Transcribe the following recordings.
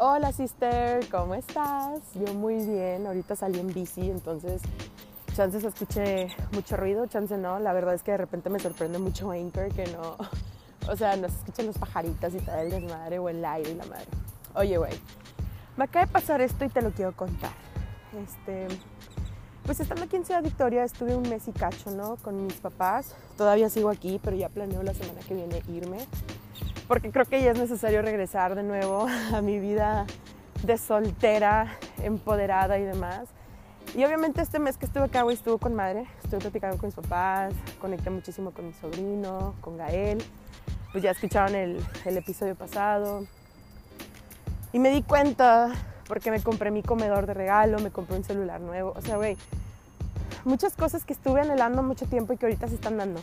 Hola sister, ¿cómo estás? Yo muy bien, ahorita salí en bici, entonces chances escuché mucho ruido, chance no, la verdad es que de repente me sorprende mucho Anchor que no, o sea, no se escuchan los pajaritos y tal el desmadre o el aire y la madre. Oye, güey, me acaba de pasar esto y te lo quiero contar. Este, pues estando aquí en Ciudad Victoria estuve un mes y cacho, ¿no? Con mis papás. Todavía sigo aquí, pero ya planeo la semana que viene irme porque creo que ya es necesario regresar de nuevo a mi vida de soltera, empoderada y demás. Y obviamente este mes que estuve acá, güey, estuvo con madre. Estuve platicando con mis papás, conecté muchísimo con mi sobrino, con Gael. Pues ya escucharon el, el episodio pasado. Y me di cuenta, porque me compré mi comedor de regalo, me compré un celular nuevo. O sea, güey, muchas cosas que estuve anhelando mucho tiempo y que ahorita se están dando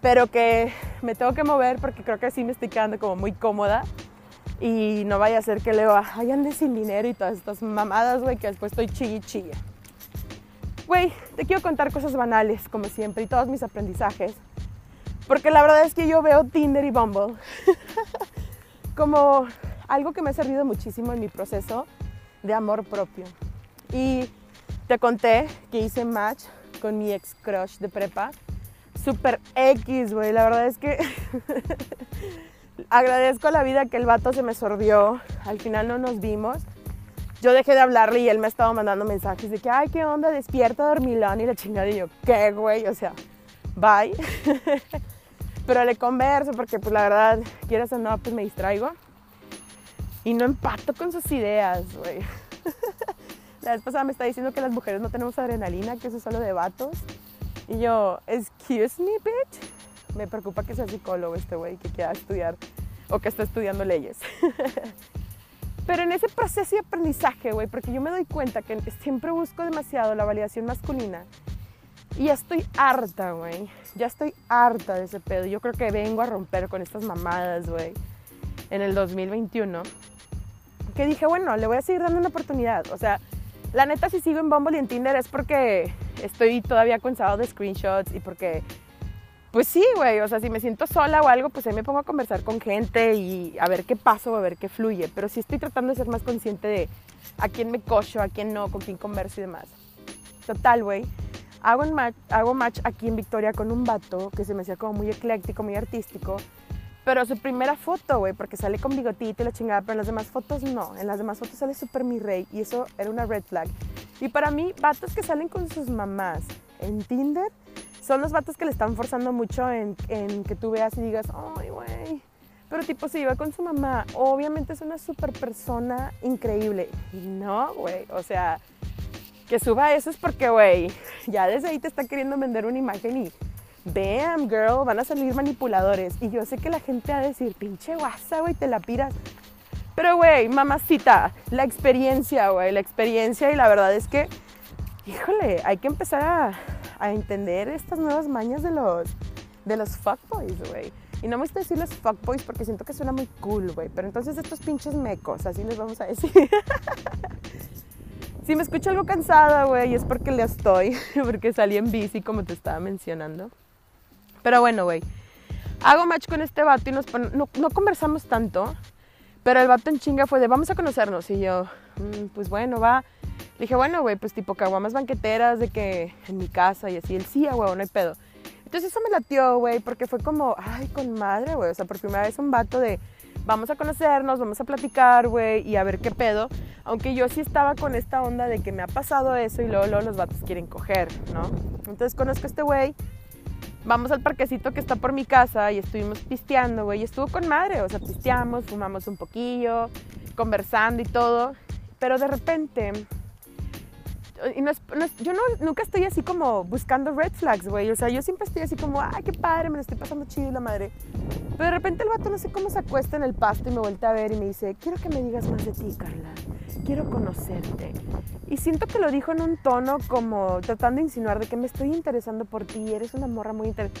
pero que me tengo que mover porque creo que sí me estoy quedando como muy cómoda y no vaya a ser que leo, ay, ande sin dinero y todas estas mamadas, güey, que después estoy chilla chilla. Güey, te quiero contar cosas banales, como siempre, y todos mis aprendizajes. Porque la verdad es que yo veo Tinder y Bumble como algo que me ha servido muchísimo en mi proceso de amor propio. Y te conté que hice match con mi ex crush de prepa super X, güey. La verdad es que agradezco la vida que el vato se me sorbió. Al final no nos vimos. Yo dejé de hablarle y él me ha estado mandando mensajes de que, ay, qué onda, despierta, dormilón y la chingada. Y yo, ¿qué, güey? O sea, bye. Pero le converso porque, pues, la verdad, quieras o no, pues me distraigo. Y no empato con sus ideas, güey. la vez pasada me está diciendo que las mujeres no tenemos adrenalina, que eso es solo de vatos. Y yo, excuse me, bitch. Me preocupa que sea psicólogo este güey, que quiera estudiar o que está estudiando leyes. Pero en ese proceso de aprendizaje, güey, porque yo me doy cuenta que siempre busco demasiado la validación masculina. Y ya estoy harta, güey. Ya estoy harta de ese pedo. Yo creo que vengo a romper con estas mamadas, güey. En el 2021. Que dije, bueno, le voy a seguir dando una oportunidad. O sea, la neta, si sigo en Bumble y en Tinder es porque estoy todavía cansado de screenshots y porque, pues sí, güey, o sea, si me siento sola o algo, pues ahí me pongo a conversar con gente y a ver qué pasa o a ver qué fluye. Pero sí estoy tratando de ser más consciente de a quién me cocho, a quién no, con quién converso y demás. Total, güey. Hago, match, hago match aquí en Victoria con un vato que se me hacía como muy ecléctico, muy artístico. Pero su primera foto, güey, porque sale con bigotito y la chingada, pero en las demás fotos no. En las demás fotos sale súper mi rey y eso era una red flag. Y para mí, vatos que salen con sus mamás en Tinder son los vatos que le están forzando mucho en, que tú veas y digas, ay, güey. Pero tipo, si iba con su mamá, obviamente es una súper persona increíble. Y no, güey, o sea, que suba eso es porque, güey, ya desde ahí te está queriendo vender una imagen y bam, girl, van a salir manipuladores. Y yo sé que la gente va a decir, pinche guasa, güey, te la piras. Pero, güey, mamacita, la experiencia, güey, la experiencia y la verdad es que, híjole, hay que empezar a, entender estas nuevas mañas de los, de los fuckboys, güey. Y no me gusta decir los fuckboys porque siento que suena muy cool, güey. Pero entonces estos pinches mecos, así les vamos a decir. si me escucho algo cansada, güey, es porque le estoy, porque salí en bici como te estaba mencionando. Pero bueno, güey. Hago match con este vato y nos no, no, conversamos tanto. Pero el vato en chinga fue de vamos a conocernos. Y yo, mm, pues bueno, va. Le dije, bueno, güey, pues tipo caguamas banqueteras de que en mi casa y así. Él sí, güey, no hay pedo. Entonces eso me latió, güey, porque fue como, ay, con madre, güey. O sea, por primera vez un vato de vamos a conocernos, vamos a platicar, güey, y a ver qué pedo. Aunque yo sí estaba con esta onda de que me ha pasado eso y luego, luego los vatos quieren coger, ¿no? Entonces conozco a este güey, vamos al parquecito que está por mi casa y estuvimos pisteando, güey, estuvo con madre, o sea, pisteamos, fumamos un poquillo, conversando y todo, pero de repente, yo no, nunca estoy así como buscando red flags, güey, o sea, yo siempre estoy así como, ay, qué padre, me lo estoy pasando chido la madre, pero de repente el vato no sé cómo se acuesta en el pasto y me vuelve a ver y me dice, quiero que me digas más de ti, Carla quiero conocerte. Y siento que lo dijo en un tono como tratando de insinuar de que me estoy interesando por ti, eres una morra muy interesante.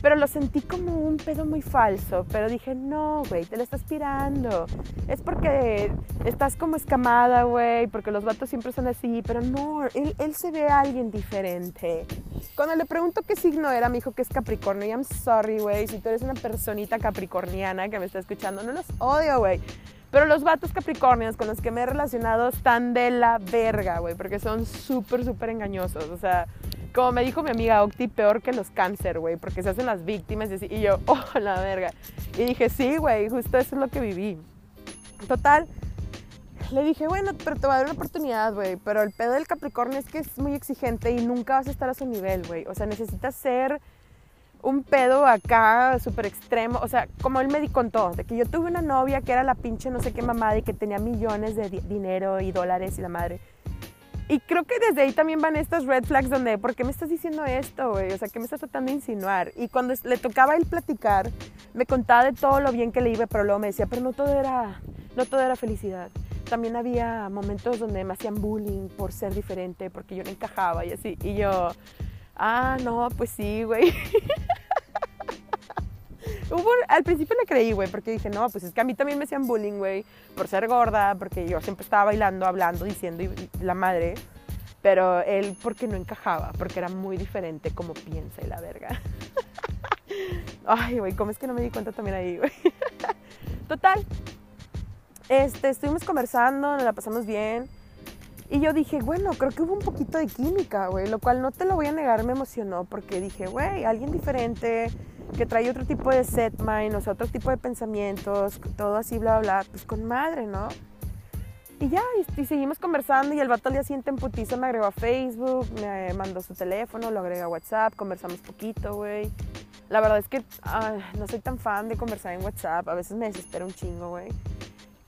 Pero lo sentí como un pedo muy falso. Pero dije, no, güey, te lo estás pirando. Es porque estás como escamada, güey, porque los vatos siempre son así. Pero no, él, él se ve a alguien diferente. Cuando le pregunto qué signo era, me dijo que es Capricornio. Y I'm sorry, güey. Si tú eres una personita capricorniana que me está escuchando, no los odio, güey. Pero los vatos capricornios con los que me he relacionado están de la verga, güey. Porque son súper, súper engañosos. O sea, como me dijo mi amiga Octi, peor que los cáncer, güey. Porque se hacen las víctimas. Y yo, oh, la verga. Y dije, sí, güey, justo eso es lo que viví. Total, le dije, bueno, pero te voy a dar una oportunidad, güey. Pero el pedo del Capricornio es que es muy exigente y nunca vas a estar a su nivel, güey. O sea, necesitas ser un pedo acá súper extremo. O sea, como él me contó, de que yo tuve una novia que era la pinche no sé qué mamada y que tenía millones de dinero y dólares y la madre. Y creo que desde ahí también van estas red flags donde, ¿por qué me estás diciendo esto, güey? O sea, ¿qué me estás tratando de insinuar? Y cuando le tocaba él platicar, me contaba de todo lo bien que le iba, pero luego me decía, pero no todo era, no todo era felicidad también había momentos donde me hacían bullying por ser diferente, porque yo no encajaba y así. Y yo, ah, no, pues sí, güey. al principio le creí, güey, porque dije, no, pues es que a mí también me hacían bullying, güey, por ser gorda, porque yo siempre estaba bailando, hablando, diciendo y, la madre. Pero él porque no encajaba, porque era muy diferente como piensa y la verga. Ay, güey, ¿cómo es que no me di cuenta también ahí, güey? Total, este, estuvimos conversando, nos la pasamos bien. Y yo dije, bueno, creo que hubo un poquito de química, güey, lo cual no te lo voy a negar, me emocionó porque dije, güey, alguien diferente, que trae otro tipo de set mind, o sea, otro tipo de pensamientos, todo así, bla, bla, bla, pues con madre, ¿no? Y ya, y, seguimos conversando y el vato al día siguiente en putiza me agregó a Facebook, me mandó su teléfono, lo agregó a WhatsApp, conversamos poquito, güey. La verdad es que no soy tan fan de conversar en WhatsApp, a veces me desespera un chingo, güey.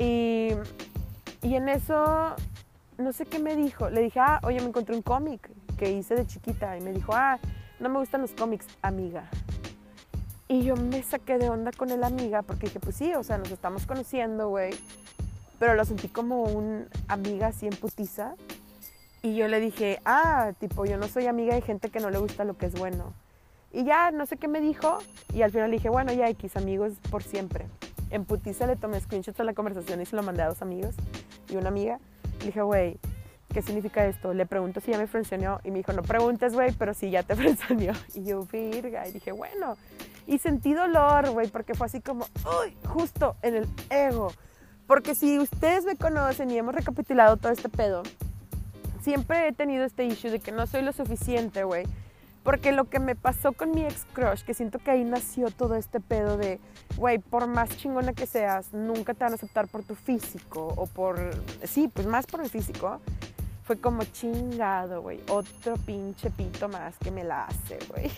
Y, y en eso, no sé qué me dijo. Le dije, ah, oye, me encontré un cómic que hice de chiquita. Y me dijo, ah, no me gustan los cómics, amiga. Y yo me saqué de onda con el amiga porque dije, pues sí, o sea, nos estamos conociendo, güey. Pero lo sentí como un amiga así en putiza. Y yo le dije, ah, tipo, yo no soy amiga de gente que no le gusta lo que es bueno. Y ya, no sé qué me dijo. Y al final dije, bueno, ya X, amigos por siempre en putiza le tomé screenshots a la conversación y se lo mandé a dos amigos y una amiga. Le dije, güey, ¿qué significa esto? Le pregunto si ya me frencionó y me dijo, no preguntes, güey, pero sí ya te frencionó. Y yo, virga, y dije, bueno. Y sentí dolor, güey, porque fue así como, uy, justo en el ego. Porque si ustedes me conocen y hemos recapitulado todo este pedo, siempre he tenido este issue de que no soy lo suficiente, güey porque lo que me pasó con mi ex crush, que siento que ahí nació todo este pedo de, güey, por más chingona que seas, nunca te van a aceptar por tu físico o por, sí, pues más por el físico. Fue como chingado, güey, otro pinche pito más que me la hace, güey.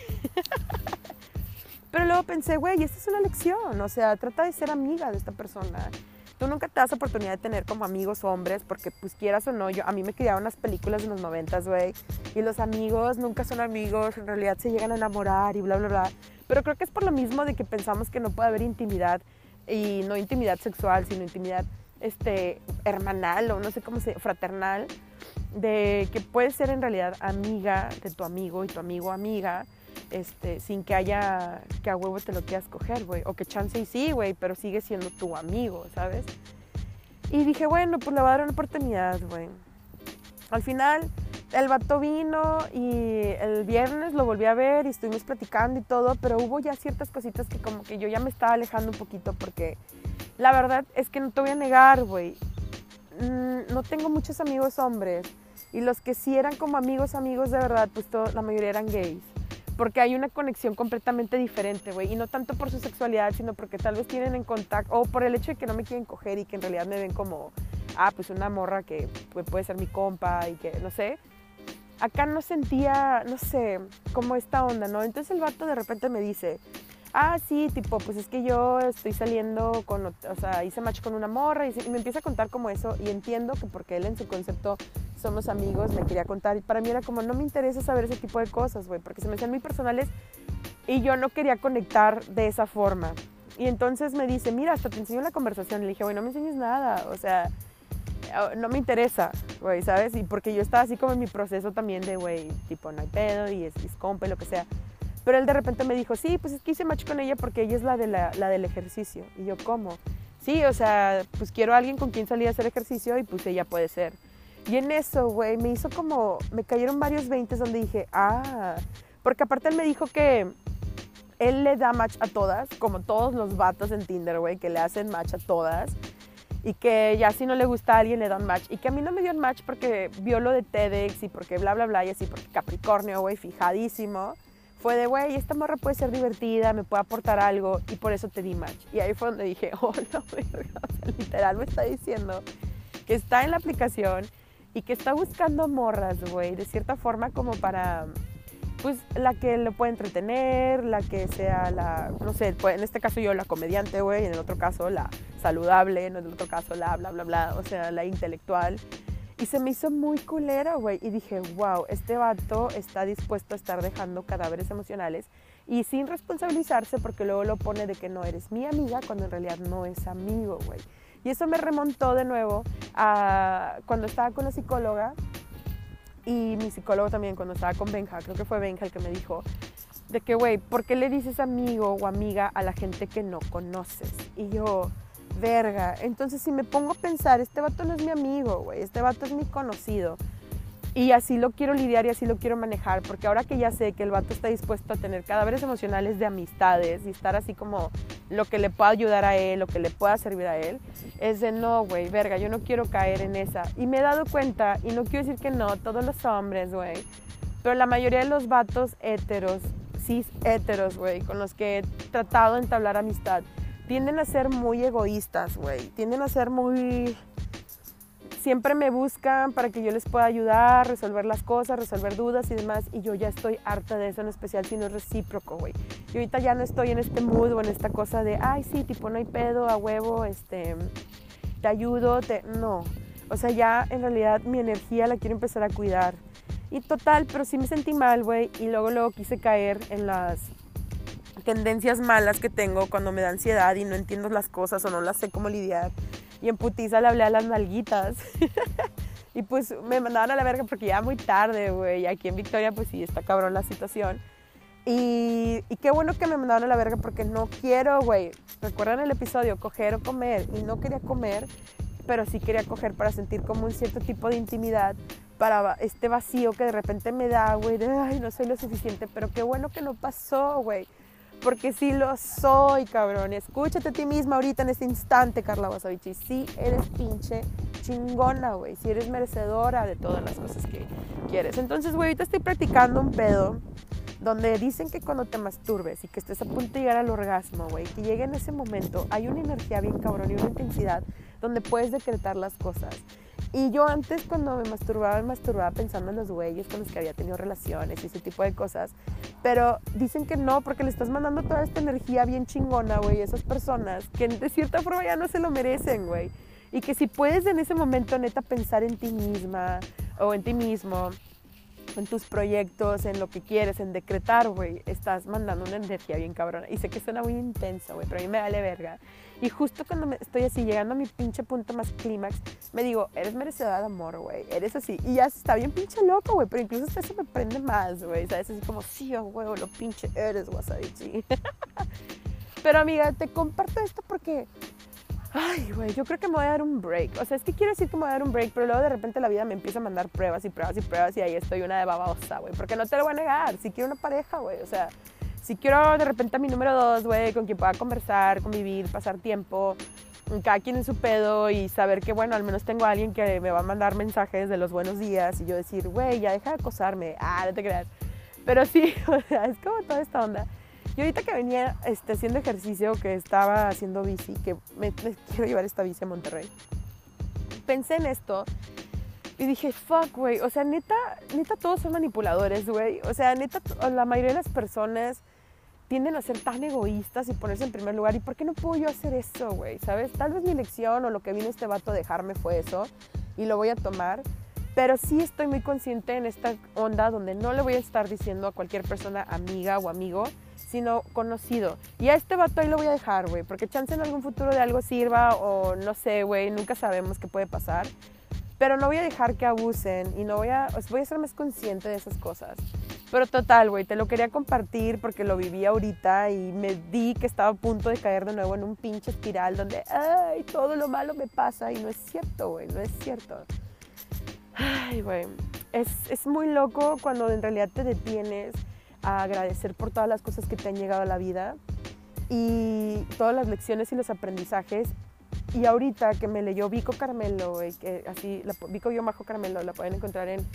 Pero luego pensé, güey, esta es una lección, o sea, trata de ser amiga de esta persona tú nunca te das oportunidad de tener como amigos hombres, porque pues quieras o no, yo, a mí me criaron las películas de los noventas, güey, y los amigos nunca son amigos, en realidad se llegan a enamorar y bla, bla, bla. Pero creo que es por lo mismo de que pensamos que no puede haber intimidad, y no intimidad sexual, sino intimidad este, hermanal o no sé cómo se, fraternal, de que puedes ser en realidad amiga de tu amigo y tu amigo amiga, este, sin que haya que a huevo te lo quieras coger, güey. O que chance y sí, güey, pero sigue siendo tu amigo, ¿sabes? Y dije, bueno, pues le voy a dar una oportunidad, güey. Al final, el vato vino y el viernes lo volví a ver y estuvimos platicando y todo, pero hubo ya ciertas cositas que como que yo ya me estaba alejando un poquito porque la verdad es que no te voy a negar, güey. Mm, no tengo muchos amigos hombres y los que sí eran como amigos, amigos de verdad, pues la mayoría eran gays porque hay una conexión completamente diferente, güey, y no tanto por su sexualidad, sino porque tal vez tienen en contacto, o por el hecho de que no me quieren coger y que en realidad me ven como, ah, pues una morra que puede ser mi compa y que, no sé. Acá no sentía, no sé, como esta onda, ¿no? Entonces el vato de repente me dice, ah, sí, tipo, pues es que yo estoy saliendo con, o sea, hice match con una morra y, me empieza a contar como eso y entiendo que porque él en su concepto somos amigos, me quería contar y para mí era como, no me interesa saber ese tipo de cosas, güey, porque se me hacían muy personales y yo no quería conectar de esa forma. Y entonces me dice, mira, hasta te enseño la conversación. Le dije, güey, no me enseñes nada, o sea, no me interesa, güey, ¿sabes? Y porque yo estaba así como en mi proceso también de, güey, tipo, no hay pedo y es, es compa y lo que sea. Pero él de repente me dijo, sí, pues es que hice match con ella porque ella es la, de la, la, del ejercicio. Y yo, ¿cómo? Sí, o sea, pues quiero a alguien con quien salir a hacer ejercicio y pues ella puede ser. Y en eso, güey, me hizo como, me cayeron varios veintes donde dije, ah, porque aparte él me dijo que él le da match a todas, como todos los vatos en Tinder, güey, que le hacen match a todas. Y que ya si no le gusta a alguien le dan match. Y que a mí no me dio match porque vio lo de TEDx y porque bla, bla, bla, y así, porque Capricornio, güey, fijadísimo. Fue de, güey, esta morra puede ser divertida, me puede aportar algo, y por eso te di match. Y ahí fue donde dije, oh, no, literal me está diciendo que está en la aplicación y que está buscando morras, güey, de cierta forma como para pues la que lo puede entretener, la que sea la, no sé, pues, en este caso yo la comediante, güey, en el otro caso la saludable, en el otro caso la bla, bla, bla, o sea, la intelectual. Y se me hizo muy culera, güey, y dije, wow, este vato está dispuesto a estar dejando cadáveres emocionales y sin responsabilizarse porque luego lo pone de que no eres mi amiga cuando en realidad no es amigo, güey. Y eso me remontó de nuevo a cuando estaba con la psicóloga y mi psicólogo también cuando estaba con Benja, creo que fue Benja el que me dijo, de que, güey, ¿por qué le dices amigo o amiga a la gente que no conoces? Y yo, verga, entonces si me pongo a pensar, este vato no es mi amigo, güey, este vato es mi conocido. Y así lo quiero lidiar y así lo quiero manejar, porque ahora que ya sé que el vato está dispuesto a tener cadáveres emocionales de amistades y estar así como lo que le pueda ayudar a él, lo que le pueda servir a él, es de no, güey, verga, yo no quiero caer en esa. Y me he dado cuenta, y no quiero decir que no, todos los hombres, güey, pero la mayoría de los vatos héteros, cis héteros, güey, con los que he tratado de entablar amistad, tienden a ser muy egoístas, güey, tienden a ser muy siempre me buscan para que yo les pueda ayudar, resolver las cosas, resolver dudas y demás. Y yo ya estoy harta de eso, en especial si no es recíproco, güey. Y ahorita ya no estoy en este mood o en esta cosa de, ay, sí, tipo, no hay pedo, a huevo, este, te ayudo, te... No. O sea, ya en realidad mi energía la quiero empezar a cuidar. Y total, pero sí me sentí mal, güey. Y luego, luego quise caer en las tendencias malas que tengo cuando me da ansiedad y no entiendo las cosas o no las sé cómo lidiar y en putiza le hablé a las nalguitas. y pues me mandaban a la verga porque ya muy tarde, güey. Aquí en Victoria, pues sí, está cabrón la situación. Y, y, qué bueno que me mandaron a la verga porque no quiero, güey. ¿Recuerdan el episodio? Coger o comer. Y no quería comer, pero sí quería coger para sentir como un cierto tipo de intimidad. Para este vacío que de repente me da, güey, ay, no soy lo suficiente. Pero qué bueno que no pasó, güey porque sí lo soy, cabrón. Escúchate a ti misma ahorita en este instante, Carla Wasavich. sí eres pinche chingona, güey. Sí eres merecedora de todas las cosas que quieres. Entonces, güey, ahorita estoy practicando un pedo donde dicen que cuando te masturbes y que estés a punto de llegar al orgasmo, güey, que llegue en ese momento, hay una energía bien cabrón y una intensidad donde puedes decretar las cosas. Y yo antes cuando me masturbaba, me masturbaba pensando en los güeyes con los que había tenido relaciones y ese tipo de cosas. Pero dicen que no, porque le estás mandando toda esta energía bien chingona, güey, a esas personas que de cierta forma ya no se lo merecen, güey. Y que si puedes en ese momento neta pensar en ti misma o en ti mismo, en tus proyectos, en lo que quieres, en decretar, güey, estás mandando una energía bien cabrona. Y sé que suena muy intenso, güey, pero a mí me vale verga. Y justo cuando me estoy así llegando a mi pinche punto más clímax, me digo, eres merecedora de amor, güey, eres así. Y ya está bien pinche loco, güey, pero incluso hasta eso me prende más, güey, ¿sabes? Así como, sí, güey, lo pinche eres, wasabichi. pero amiga, te comparto esto porque Ay, güey, yo creo que me voy a dar un break. O sea, es que quiero decir que me voy a dar un break, pero luego de repente la vida me empieza a mandar pruebas y pruebas y pruebas y ahí estoy una de babosa, güey. Porque no te lo voy a negar. Si quiero una pareja, güey. O sea, si quiero de repente a mi número dos, güey, con quien pueda conversar, convivir, pasar tiempo, cada quien en su pedo y saber que, bueno, al menos tengo a alguien que me va a mandar mensajes de los buenos días y yo decir, güey, ya deja de acosarme, ah, no te creas. Pero sí, o sea, es como toda esta onda. Y ahorita que venía este, haciendo ejercicio, que estaba haciendo bici, que me, me quiero llevar esta bici a Monterrey, pensé en esto y dije, fuck, güey. O sea, neta, neta, todos son manipuladores, güey. O sea, neta, la mayoría de las personas tienden a ser tan egoístas y ponerse en primer lugar. ¿Y por qué no puedo yo hacer eso, güey? ¿Sabes? Tal vez mi lección o lo que vino este vato a dejarme fue eso y lo voy a tomar. Pero sí estoy muy consciente en esta onda donde no le voy a estar diciendo a cualquier persona amiga o amigo, sino conocido. Y a este vato ahí lo voy a dejar, güey, porque chance en algún futuro de algo sirva o no sé, güey, nunca sabemos qué puede pasar. Pero no voy a dejar que abusen y no voy a, voy a ser más consciente de esas cosas. Pero total, güey, te lo quería compartir porque lo viví ahorita y me di que estaba a punto de caer de nuevo en un pinche espiral donde, ay, todo lo malo me pasa y no es cierto, güey, no es cierto. Ay, güey. Es, es muy loco cuando en realidad te detienes a agradecer por todas las cosas que te han llegado a la vida y todas las lecciones y los aprendizajes. Y ahorita que me leyó Vico Carmelo, que así, la, Vico Majo Carmelo, la pueden encontrar en,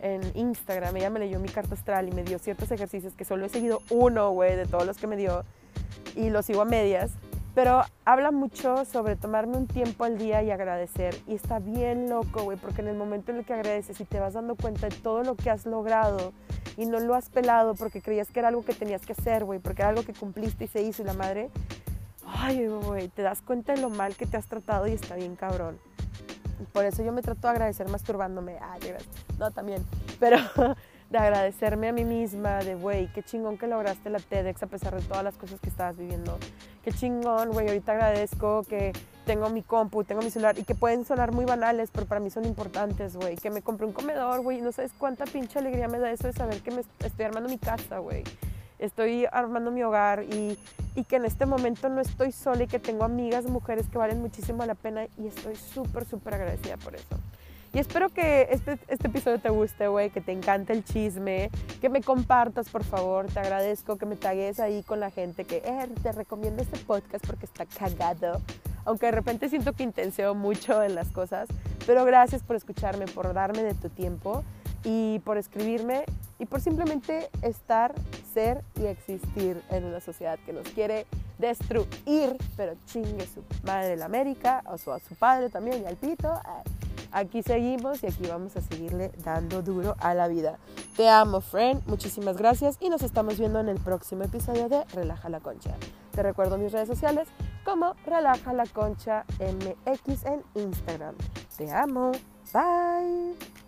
en Instagram. Ella me leyó mi carta astral y me dio ciertos ejercicios que solo he seguido uno, güey, de todos los que me dio y lo sigo a medias. Pero habla mucho sobre tomarme un tiempo al día y agradecer. Y está bien loco, güey, porque en el momento en el que agradeces y te vas dando cuenta de todo lo que has logrado y no lo has pelado porque creías que era algo que tenías que hacer, güey, porque era algo que cumpliste y se hizo y la madre, ay, güey, te das cuenta de lo mal que te has tratado y está bien cabrón. Por eso yo me trato de agradecer masturbándome. Gracias. No, también. Pero de agradecerme a mí misma, de, güey, qué chingón que lograste la TEDx a pesar de todas las cosas que estabas viviendo. Qué chingón, güey, ahorita agradezco que tengo mi compu, tengo mi celular y que pueden sonar muy banales, pero para mí son importantes, güey. Que me compré un comedor, güey, no sabes cuánta pinche alegría me da eso de saber que me estoy armando mi casa, güey. Estoy armando mi hogar y, y que en este momento no estoy sola y que tengo amigas mujeres que valen muchísimo la pena y estoy súper, súper agradecida por eso. Y espero que este, este episodio te guste, güey, que te encante el chisme, que me compartas, por favor. Te agradezco que me tagues ahí con la gente que eh, te recomiendo este podcast porque está cagado. Aunque de repente siento que intenseo mucho en las cosas. Pero gracias por escucharme, por darme de tu tiempo y por escribirme y por simplemente estar, ser y existir en una sociedad que nos quiere destruir, pero chingue su madre la América, o su, su padre también y al pito. Aquí seguimos y aquí vamos a seguirle dando duro a la vida. Te amo, friend. Muchísimas gracias y nos estamos viendo en el próximo episodio de Relaja la Concha. Te recuerdo mis redes sociales como Relaja la Concha MX en Instagram. Te amo. Bye.